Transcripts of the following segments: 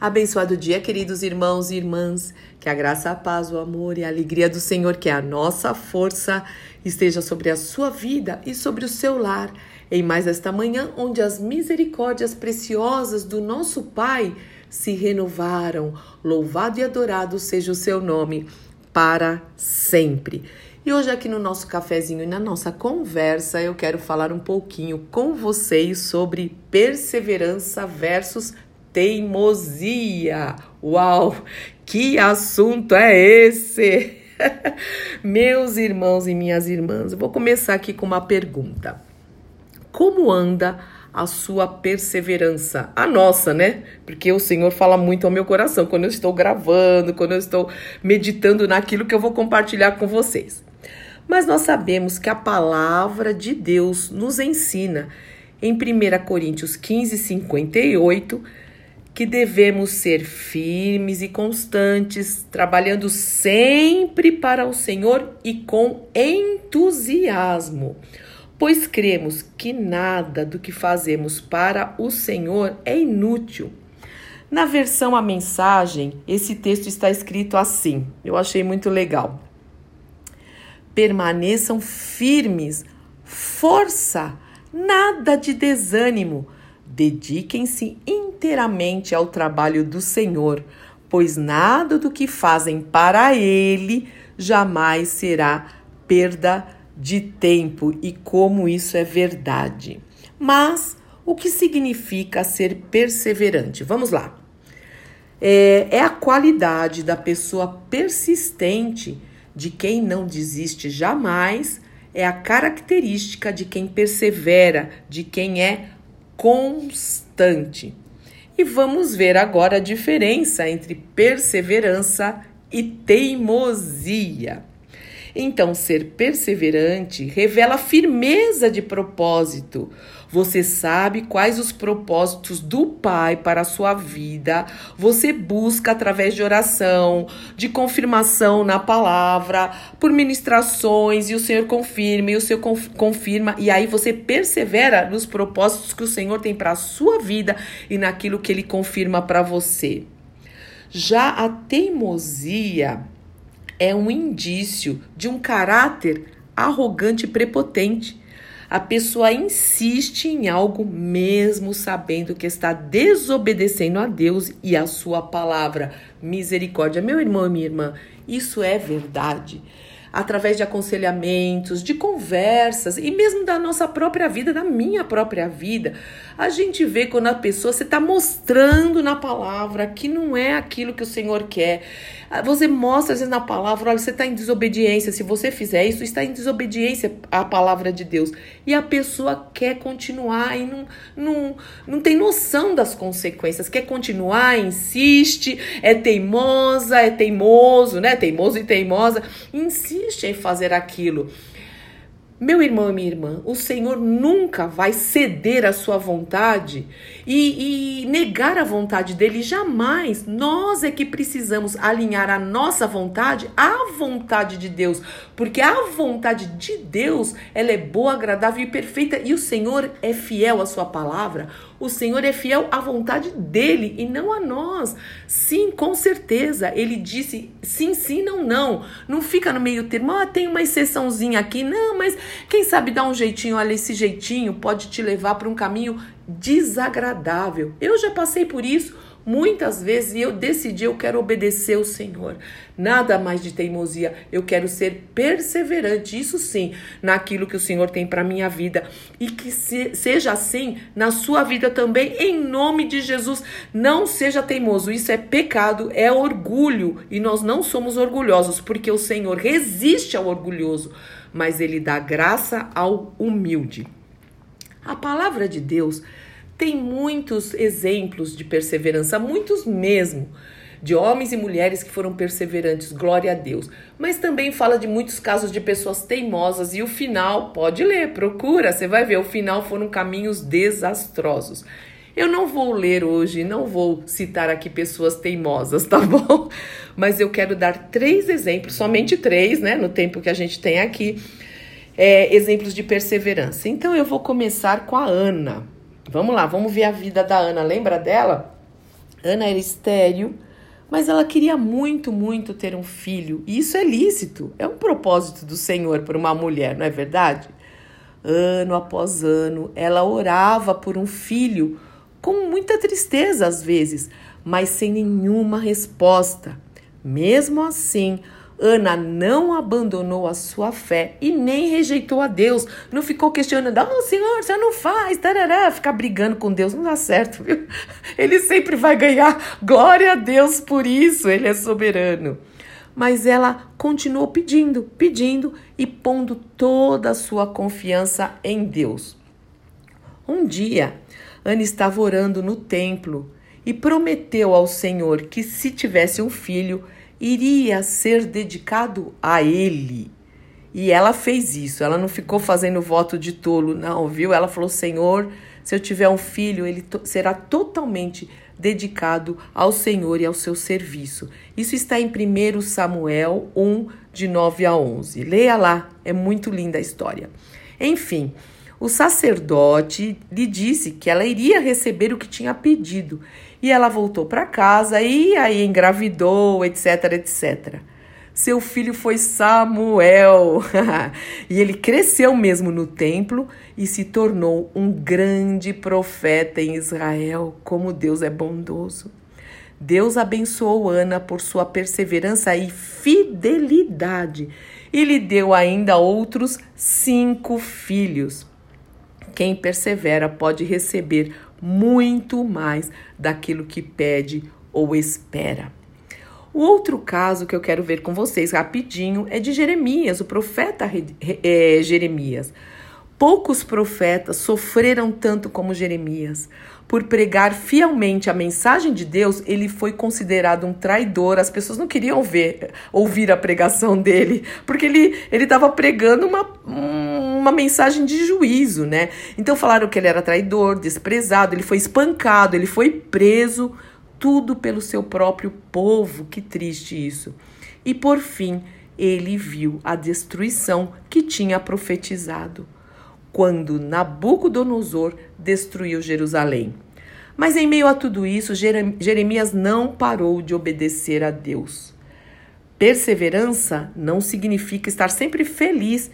Abençoado dia, queridos irmãos e irmãs. Que a graça, a paz, o amor e a alegria do Senhor, que é a nossa força, esteja sobre a sua vida e sobre o seu lar. Em mais esta manhã, onde as misericórdias preciosas do nosso Pai se renovaram. Louvado e adorado seja o seu nome para sempre. E hoje, aqui no nosso cafezinho e na nossa conversa, eu quero falar um pouquinho com vocês sobre perseverança versus teimosia. Uau, que assunto é esse? Meus irmãos e minhas irmãs, vou começar aqui com uma pergunta. Como anda a sua perseverança? A nossa, né? Porque o Senhor fala muito ao meu coração quando eu estou gravando, quando eu estou meditando naquilo que eu vou compartilhar com vocês. Mas nós sabemos que a palavra de Deus nos ensina em 1 Coríntios 15, 58 que devemos ser firmes e constantes, trabalhando sempre para o Senhor e com entusiasmo, pois cremos que nada do que fazemos para o Senhor é inútil. Na versão A Mensagem, esse texto está escrito assim, eu achei muito legal. Permaneçam firmes, força, nada de desânimo Dediquem-se inteiramente ao trabalho do Senhor, pois nada do que fazem para Ele jamais será perda de tempo e como isso é verdade. Mas o que significa ser perseverante? Vamos lá. É, é a qualidade da pessoa persistente, de quem não desiste jamais, é a característica de quem persevera, de quem é constante. E vamos ver agora a diferença entre perseverança e teimosia. Então, ser perseverante revela firmeza de propósito. Você sabe quais os propósitos do Pai para a sua vida. Você busca através de oração, de confirmação na palavra, por ministrações, e o Senhor confirma, e o Senhor confirma, e aí você persevera nos propósitos que o Senhor tem para a sua vida e naquilo que ele confirma para você. Já a teimosia é um indício de um caráter arrogante e prepotente. A pessoa insiste em algo mesmo sabendo que está desobedecendo a Deus e a sua palavra. Misericórdia. Meu irmão e minha irmã, isso é verdade através de aconselhamentos, de conversas e mesmo da nossa própria vida, da minha própria vida. A gente vê quando a pessoa você está mostrando na palavra que não é aquilo que o Senhor quer. Você mostra às vezes na palavra, olha, você está em desobediência. Se você fizer isso, está em desobediência à palavra de Deus. E a pessoa quer continuar e não, não, não tem noção das consequências. Quer continuar, insiste, é teimosa, é teimoso, né? Teimoso e teimosa. Insiste em fazer aquilo. Meu irmão e minha irmã, o Senhor nunca vai ceder à sua vontade e, e, negar a vontade dele, jamais. Nós é que precisamos alinhar a nossa vontade à vontade de Deus, porque a vontade de Deus ela é boa, agradável e perfeita e o Senhor é fiel à sua palavra. O Senhor é fiel à vontade dele e não a nós. Sim, com certeza. Ele disse sim, sim, não, não. Não fica no meio termo. Ah, tem uma exceçãozinha aqui. Não, mas quem sabe dar um jeitinho, olha, esse jeitinho pode te levar para um caminho desagradável. Eu já passei por isso muitas vezes e eu decidi eu quero obedecer o Senhor. Nada mais de teimosia, eu quero ser perseverante, isso sim, naquilo que o Senhor tem para minha vida e que se, seja assim na sua vida também, em nome de Jesus. Não seja teimoso, isso é pecado, é orgulho e nós não somos orgulhosos porque o Senhor resiste ao orgulhoso, mas ele dá graça ao humilde. A palavra de Deus tem muitos exemplos de perseverança, muitos mesmo, de homens e mulheres que foram perseverantes, glória a Deus. Mas também fala de muitos casos de pessoas teimosas e o final, pode ler, procura, você vai ver, o final foram caminhos desastrosos. Eu não vou ler hoje, não vou citar aqui pessoas teimosas, tá bom? Mas eu quero dar três exemplos, somente três, né, no tempo que a gente tem aqui é, exemplos de perseverança. Então eu vou começar com a Ana. Vamos lá, vamos ver a vida da Ana. Lembra dela? Ana era estéril, mas ela queria muito, muito ter um filho. E isso é lícito, é um propósito do Senhor para uma mulher, não é verdade? Ano após ano, ela orava por um filho com muita tristeza às vezes, mas sem nenhuma resposta. Mesmo assim, Ana não abandonou a sua fé e nem rejeitou a Deus. Não ficou questionando, oh Senhor, você não faz, tarará, ficar brigando com Deus não dá certo, viu? Ele sempre vai ganhar glória a Deus por isso, ele é soberano. Mas ela continuou pedindo, pedindo e pondo toda a sua confiança em Deus. Um dia, Ana estava orando no templo e prometeu ao Senhor que se tivesse um filho, iria ser dedicado a ele. E ela fez isso, ela não ficou fazendo voto de tolo, não, viu? Ela falou: Senhor, se eu tiver um filho, ele será totalmente dedicado ao Senhor e ao seu serviço. Isso está em 1 Samuel 1, de 9 a 11. Leia lá, é muito linda a história. Enfim, o sacerdote lhe disse que ela iria receber o que tinha pedido e ela voltou para casa e aí engravidou, etc, etc. Seu filho foi Samuel e ele cresceu mesmo no templo e se tornou um grande profeta em Israel. Como Deus é bondoso. Deus abençoou Ana por sua perseverança e fidelidade e lhe deu ainda outros cinco filhos. Quem persevera pode receber muito mais daquilo que pede ou espera. O outro caso que eu quero ver com vocês rapidinho é de Jeremias, o profeta é, Jeremias. Poucos profetas sofreram tanto como Jeremias. Por pregar fielmente a mensagem de Deus, ele foi considerado um traidor. As pessoas não queriam ver, ouvir a pregação dele, porque ele estava pregando uma, uma mensagem de juízo, né? Então falaram que ele era traidor, desprezado, ele foi espancado, ele foi preso, tudo pelo seu próprio povo. Que triste isso. E por fim, ele viu a destruição que tinha profetizado quando Nabucodonosor destruiu Jerusalém. Mas em meio a tudo isso, Jeremias não parou de obedecer a Deus. Perseverança não significa estar sempre feliz.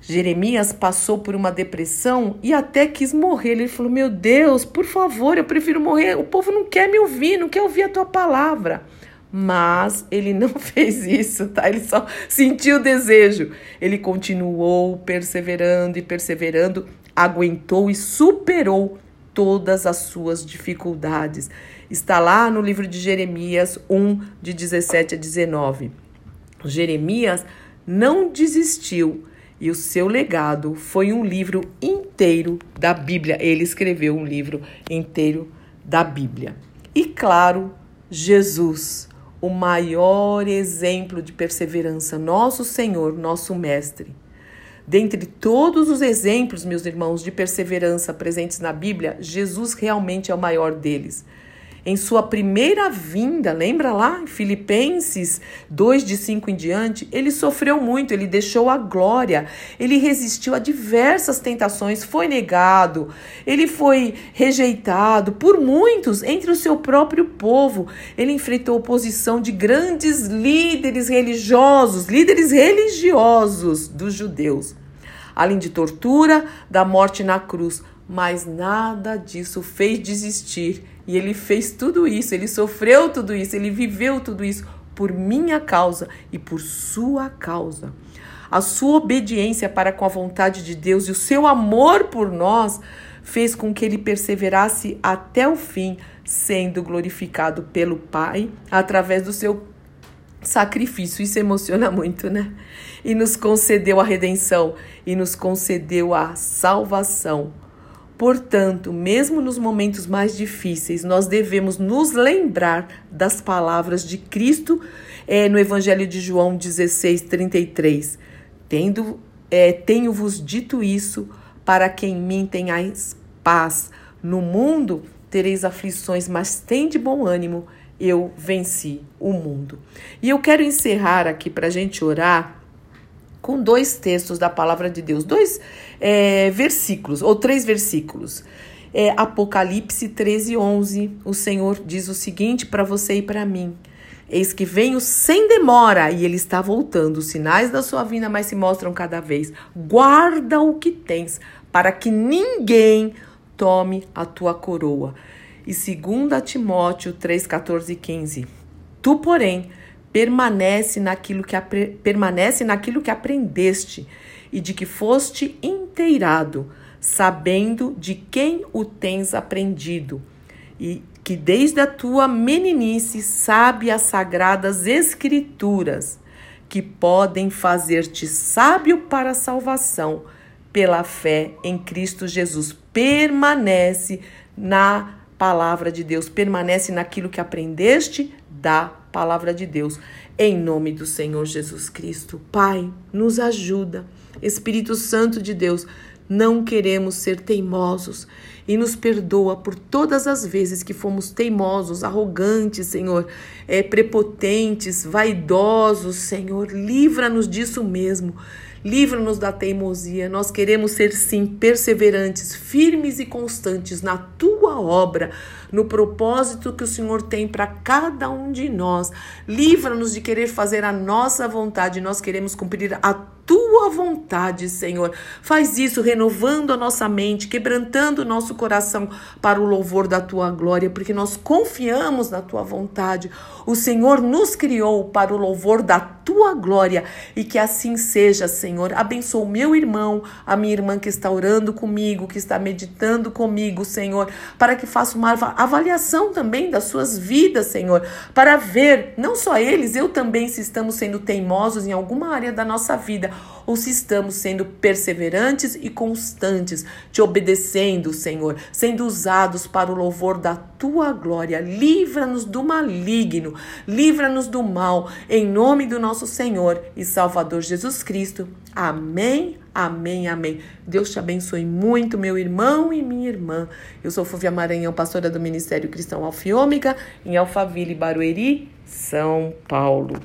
Jeremias passou por uma depressão e até quis morrer. Ele falou: Meu Deus, por favor, eu prefiro morrer. O povo não quer me ouvir, não quer ouvir a tua palavra mas ele não fez isso, tá? Ele só sentiu o desejo. Ele continuou perseverando e perseverando, aguentou e superou todas as suas dificuldades. Está lá no livro de Jeremias 1, de 17 a 19. Jeremias não desistiu e o seu legado foi um livro inteiro da Bíblia. Ele escreveu um livro inteiro da Bíblia. E claro, Jesus o maior exemplo de perseverança, nosso Senhor, nosso Mestre. Dentre todos os exemplos, meus irmãos, de perseverança presentes na Bíblia, Jesus realmente é o maior deles em sua primeira vinda, lembra lá em Filipenses 2 de 5 em diante, ele sofreu muito, ele deixou a glória, ele resistiu a diversas tentações, foi negado, ele foi rejeitado por muitos entre o seu próprio povo. Ele enfrentou oposição de grandes líderes religiosos, líderes religiosos dos judeus. Além de tortura, da morte na cruz, mas nada disso fez desistir e ele fez tudo isso, ele sofreu tudo isso, ele viveu tudo isso por minha causa e por sua causa. A sua obediência para com a vontade de Deus e o seu amor por nós fez com que ele perseverasse até o fim, sendo glorificado pelo Pai através do seu sacrifício. Isso emociona muito, né? E nos concedeu a redenção e nos concedeu a salvação Portanto, mesmo nos momentos mais difíceis, nós devemos nos lembrar das palavras de Cristo é, no Evangelho de João 16, 33. Tendo, é, Tenho-vos dito isso para que em mim tenhais paz. No mundo tereis aflições, mas tem de bom ânimo, eu venci o mundo. E eu quero encerrar aqui para a gente orar com dois textos da palavra de Deus, dois é, versículos, ou três versículos. é Apocalipse 13, 11. O Senhor diz o seguinte para você e para mim. Eis que venho sem demora e ele está voltando. Os sinais da sua vinda mais se mostram cada vez. Guarda o que tens, para que ninguém tome a tua coroa. E 2 Timóteo 3, 14 e 15. Tu, porém, permanece naquilo que, permanece naquilo que aprendeste e de que foste inteirado, sabendo de quem o tens aprendido, e que desde a tua meninice sabe as sagradas escrituras, que podem fazer-te sábio para a salvação pela fé em Cristo Jesus. Permanece na palavra de Deus, permanece naquilo que aprendeste da palavra de Deus. Em nome do Senhor Jesus Cristo. Pai, nos ajuda. Espírito Santo de Deus, não queremos ser teimosos e nos perdoa por todas as vezes que fomos teimosos, arrogantes, Senhor, é, prepotentes, vaidosos, Senhor. Livra-nos disso mesmo. Livra-nos da teimosia. Nós queremos ser, sim, perseverantes, firmes e constantes na tua obra, no propósito que o Senhor tem para cada um de nós. Livra-nos de querer fazer a nossa vontade. Nós queremos cumprir a tua vontade, Senhor. Faz isso renovando a nossa mente, quebrantando o nosso coração para o louvor da tua glória, porque nós confiamos na tua vontade. O Senhor nos criou para o louvor da tua glória e que assim seja, Senhor. Abençoa o meu irmão, a minha irmã que está orando comigo, que está meditando comigo, Senhor, para que faça uma avaliação também das suas vidas, Senhor, para ver, não só eles, eu também, se estamos sendo teimosos em alguma área da nossa vida ou se estamos sendo perseverantes e constantes, te obedecendo, Senhor, sendo usados para o louvor da tua glória. Livra-nos do maligno, livra-nos do mal, em nome do nosso Senhor e Salvador Jesus Cristo. Amém. Amém, amém. Deus te abençoe muito, meu irmão e minha irmã. Eu sou Fúvia Maranhão, pastora do Ministério Cristão Alfiômega, em Alphaville, Barueri, São Paulo.